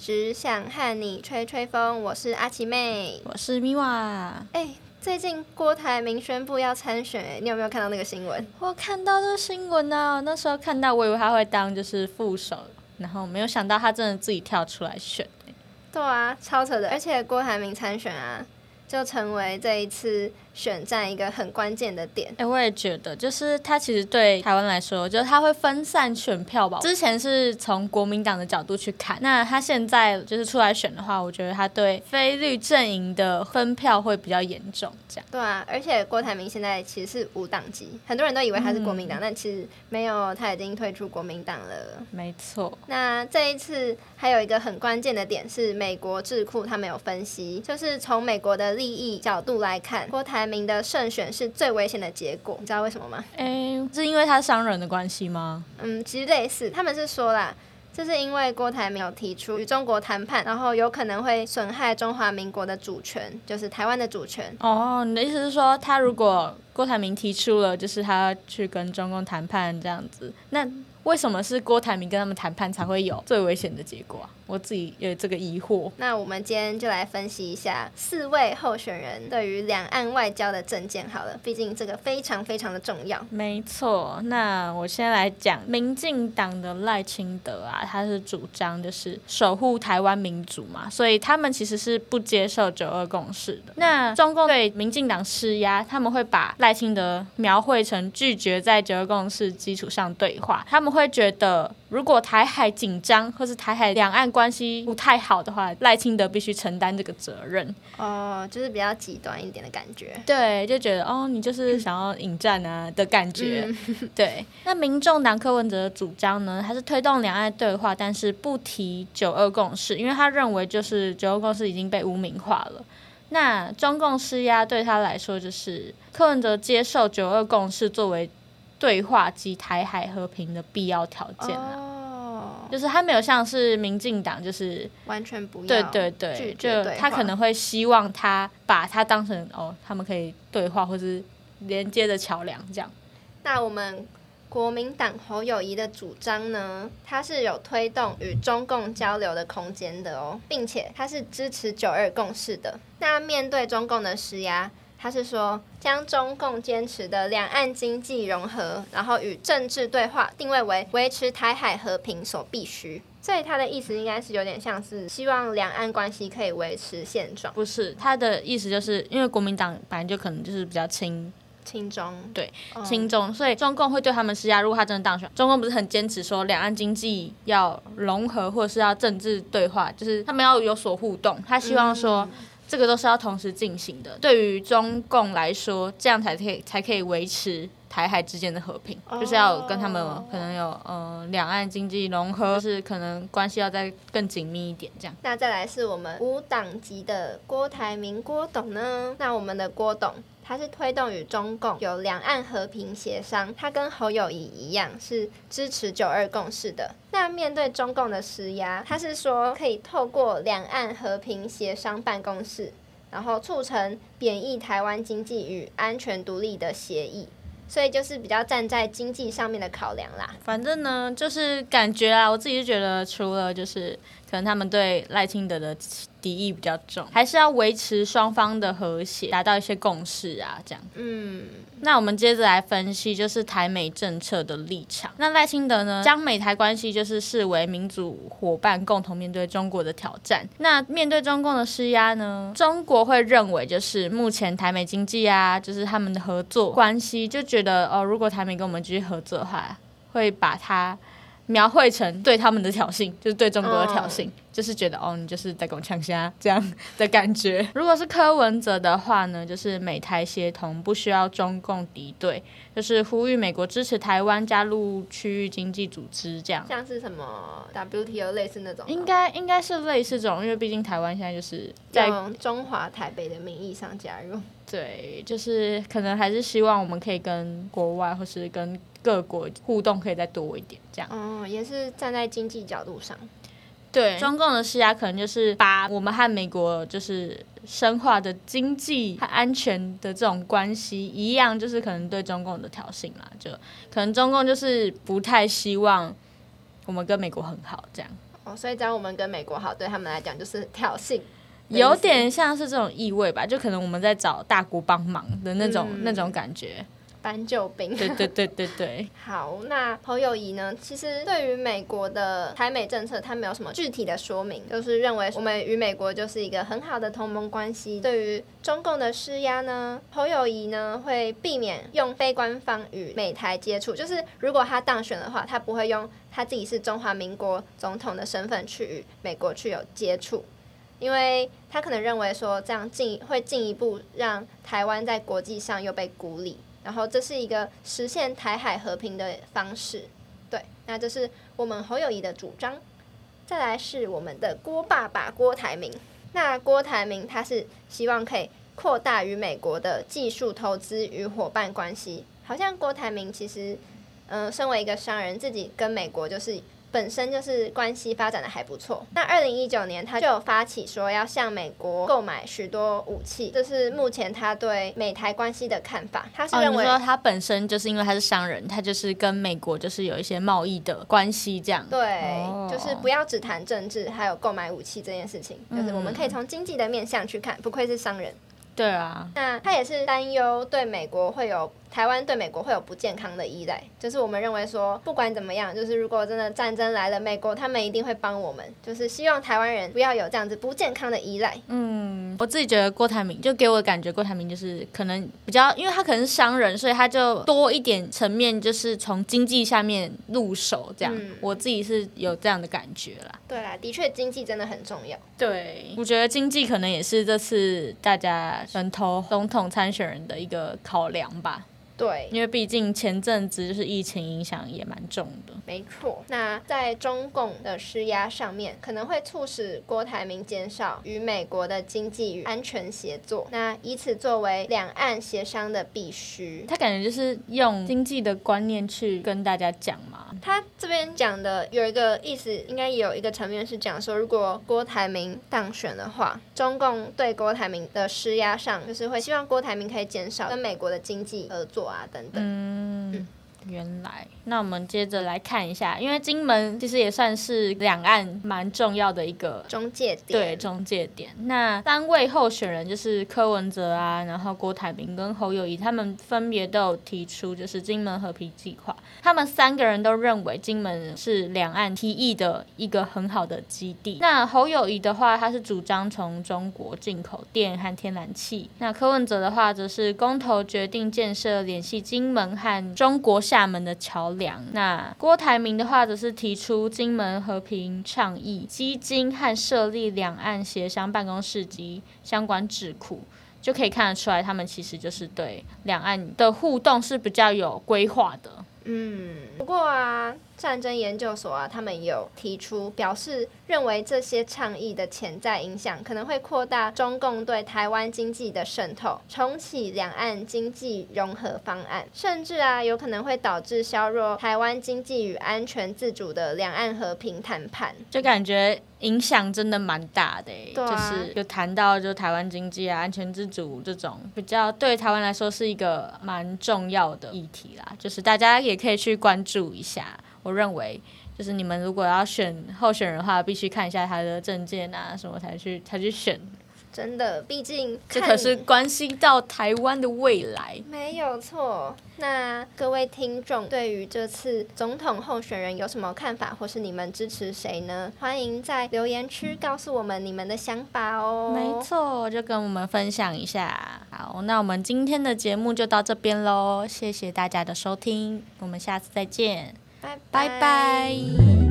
只想和你吹吹风。我是阿奇妹，我是米瓦。哎，最近郭台铭宣布要参选，哎，你有没有看到那个新闻？我看到这新闻啊，那时候看到，我以为他会当就是副手，然后没有想到他真的自己跳出来选。对啊，超扯的，而且郭台铭参选啊，就成为这一次。选战一个很关键的点，哎，我也觉得，就是他其实对台湾来说，就是他会分散选票吧。之前是从国民党的角度去看，那他现在就是出来选的话，我觉得他对非绿阵营的分票会比较严重，这样。对啊，而且郭台铭现在其实是无党籍，很多人都以为他是国民党，但其实没有，他已经退出国民党了。没错。那这一次还有一个很关键的点是，美国智库他们有分析，就是从美国的利益角度来看，郭台。名的胜选是最危险的结果，你知道为什么吗？哎，是因为他商人的关系吗？嗯，其实类似，他们是说啦，这是因为郭台铭有提出与中国谈判，然后有可能会损害中华民国的主权，就是台湾的主权。哦，你的意思是说，他如果郭台铭提出了，就是他去跟中共谈判这样子，那为什么是郭台铭跟他们谈判才会有最危险的结果啊？我自己有这个疑惑。那我们今天就来分析一下四位候选人对于两岸外交的政见好了，毕竟这个非常非常的重要。没错，那我先来讲民进党的赖清德啊，他是主张就是守护台湾民主嘛，所以他们其实是不接受九二共识的。那中共对民进党施压，他们会把赖清德描绘成拒绝在九二共识基础上对话，他们会觉得。如果台海紧张，或是台海两岸关系不太好的话，赖清德必须承担这个责任。哦，就是比较极端一点的感觉。对，就觉得哦，你就是想要引战啊的感觉。对，那民众党柯文哲的主张呢，他是推动两岸对话，但是不提九二共识，因为他认为就是九二共识已经被污名化了。那中共施压对他来说，就是柯文哲接受九二共识作为。对话及台海和平的必要条件啊，就是他没有像是民进党，就是完全不要对对对，就他可能会希望他把他当成哦，他们可以对话或是连接的桥梁这样。那我们国民党侯友谊的主张呢，他是有推动与中共交流的空间的哦，并且他是支持九二共识的。那面对中共的施压。他是说，将中共坚持的两岸经济融合，然后与政治对话定位为维持台海和平所必须。所以他的意思应该是有点像是希望两岸关系可以维持现状。不是，他的意思就是因为国民党本来就可能就是比较亲亲中，对亲中，所以中共会对他们施压。如果他真的当选，中共不是很坚持说两岸经济要融合，或者是要政治对话，就是他们要有所互动。他希望说。这个都是要同时进行的。对于中共来说，这样才可以才可以维持台海之间的和平，就是要跟他们可能有呃两岸经济融合，是可能关系要再更紧密一点这样。那再来是我们无党籍的郭台铭郭董呢？那我们的郭董。他是推动与中共有两岸和平协商，他跟侯友谊一样是支持九二共识的。那面对中共的施压，他是说可以透过两岸和平协商办公室，然后促成贬义台湾经济与安全独立的协议。所以就是比较站在经济上面的考量啦。反正呢，就是感觉啊，我自己就觉得，除了就是可能他们对赖清德的敌意比较重，还是要维持双方的和谐，达到一些共识啊，这样。嗯。那我们接着来分析，就是台美政策的立场。那赖清德呢，将美台关系就是视为民主伙伴，共同面对中国的挑战。那面对中共的施压呢，中国会认为就是目前台美经济啊，就是他们的合作关系，就觉得哦，如果台美跟我们继续合作的话，会把它。描绘成对他们的挑衅，就是对中国的挑衅，就是觉得哦，你就是在跟我呛虾这样的感觉。如果是柯文哲的话呢，就是美台协同，不需要中共敌对，就是呼吁美国支持台湾加入区域经济组织，这样。像是什么 WTO 类似那种？应该应该是类似这种，因为毕竟台湾现在就是在中华台北的名义上加入。对，就是可能还是希望我们可以跟国外或是跟。各国互动可以再多一点，这样。嗯，也是站在经济角度上。对，中共的施压可能就是把我们和美国就是深化的经济和安全的这种关系一样，就是可能对中共的挑衅啦。就可能中共就是不太希望我们跟美国很好这样。哦，所以只要我们跟美国好，对他们来讲就是挑衅。有点像是这种意味吧，就可能我们在找大国帮忙的那种那种感觉。搬救兵。对对对对对。好，那侯友谊呢？其实对于美国的台美政策，他没有什么具体的说明，就是认为我们与美国就是一个很好的同盟关系。对于中共的施压呢，侯友谊呢会避免用非官方与美台接触，就是如果他当选的话，他不会用他自己是中华民国总统的身份去与美国去有接触。因为他可能认为说这样进会进一步让台湾在国际上又被孤立，然后这是一个实现台海和平的方式。对，那这是我们侯友谊的主张。再来是我们的郭爸爸郭台铭。那郭台铭他是希望可以扩大与美国的技术投资与伙伴关系。好像郭台铭其实，嗯，身为一个商人，自己跟美国就是。本身就是关系发展的还不错。那二零一九年，他就有发起说要向美国购买许多武器，这是目前他对美台关系的看法。他是认为说他本身就是因为他是商人，他就是跟美国就是有一些贸易的关系这样。对，就是不要只谈政治，还有购买武器这件事情，就是我们可以从经济的面向去看。不愧是商人。对啊。那他也是担忧对美国会有。台湾对美国会有不健康的依赖，就是我们认为说，不管怎么样，就是如果真的战争来了，美国他们一定会帮我们，就是希望台湾人不要有这样子不健康的依赖。嗯，我自己觉得郭台铭就给我的感觉，郭台铭就是可能比较，因为他可能是商人，所以他就多一点层面，就是从经济下面入手这样。我自己是有这样的感觉啦。对啦，的确经济真的很重要。对，我觉得经济可能也是这次大家人投总统参选人的一个考量吧。对，因为毕竟前阵子就是疫情影响也蛮重的。没错，那在中共的施压上面，可能会促使郭台铭减少与美国的经济与安全协作，那以此作为两岸协商的必须。他感觉就是用经济的观念去跟大家讲嘛。他这边讲的有一个意思，应该有一个层面是讲说，如果郭台铭当选的话，中共对郭台铭的施压上，就是会希望郭台铭可以减少跟美国的经济合作啊等等。嗯。原来，那我们接着来看一下，因为金门其实也算是两岸蛮重要的一个中介点，对中介点。那三位候选人就是柯文哲啊，然后郭台铭跟侯友谊，他们分别都有提出就是金门和平计划。他们三个人都认为金门是两岸提议的一个很好的基地。那侯友谊的话，他是主张从中国进口电和天然气。那柯文哲的话，则是公投决定建设联系金门和中国。厦门的桥梁。那郭台铭的话，则是提出金门和平倡议基金和设立两岸协商办公室及相关智库，就可以看得出来，他们其实就是对两岸的互动是比较有规划的。嗯，不过啊，战争研究所啊，他们有提出表示，认为这些倡议的潜在影响可能会扩大中共对台湾经济的渗透，重启两岸经济融合方案，甚至啊，有可能会导致削弱台湾经济与安全自主的两岸和平谈判，就感觉。影响真的蛮大的，就是有谈到就台湾经济啊、安全自主这种比较对台湾来说是一个蛮重要的议题啦，就是大家也可以去关注一下。我认为，就是你们如果要选候选人的话，必须看一下他的证件啊什么才去才去选。真的，毕竟这可是关系到台湾的未来。没有错。那各位听众对于这次总统候选人有什么看法，或是你们支持谁呢？欢迎在留言区告诉我们你们的想法哦。没错，就跟我们分享一下。好，那我们今天的节目就到这边喽，谢谢大家的收听，我们下次再见，拜拜。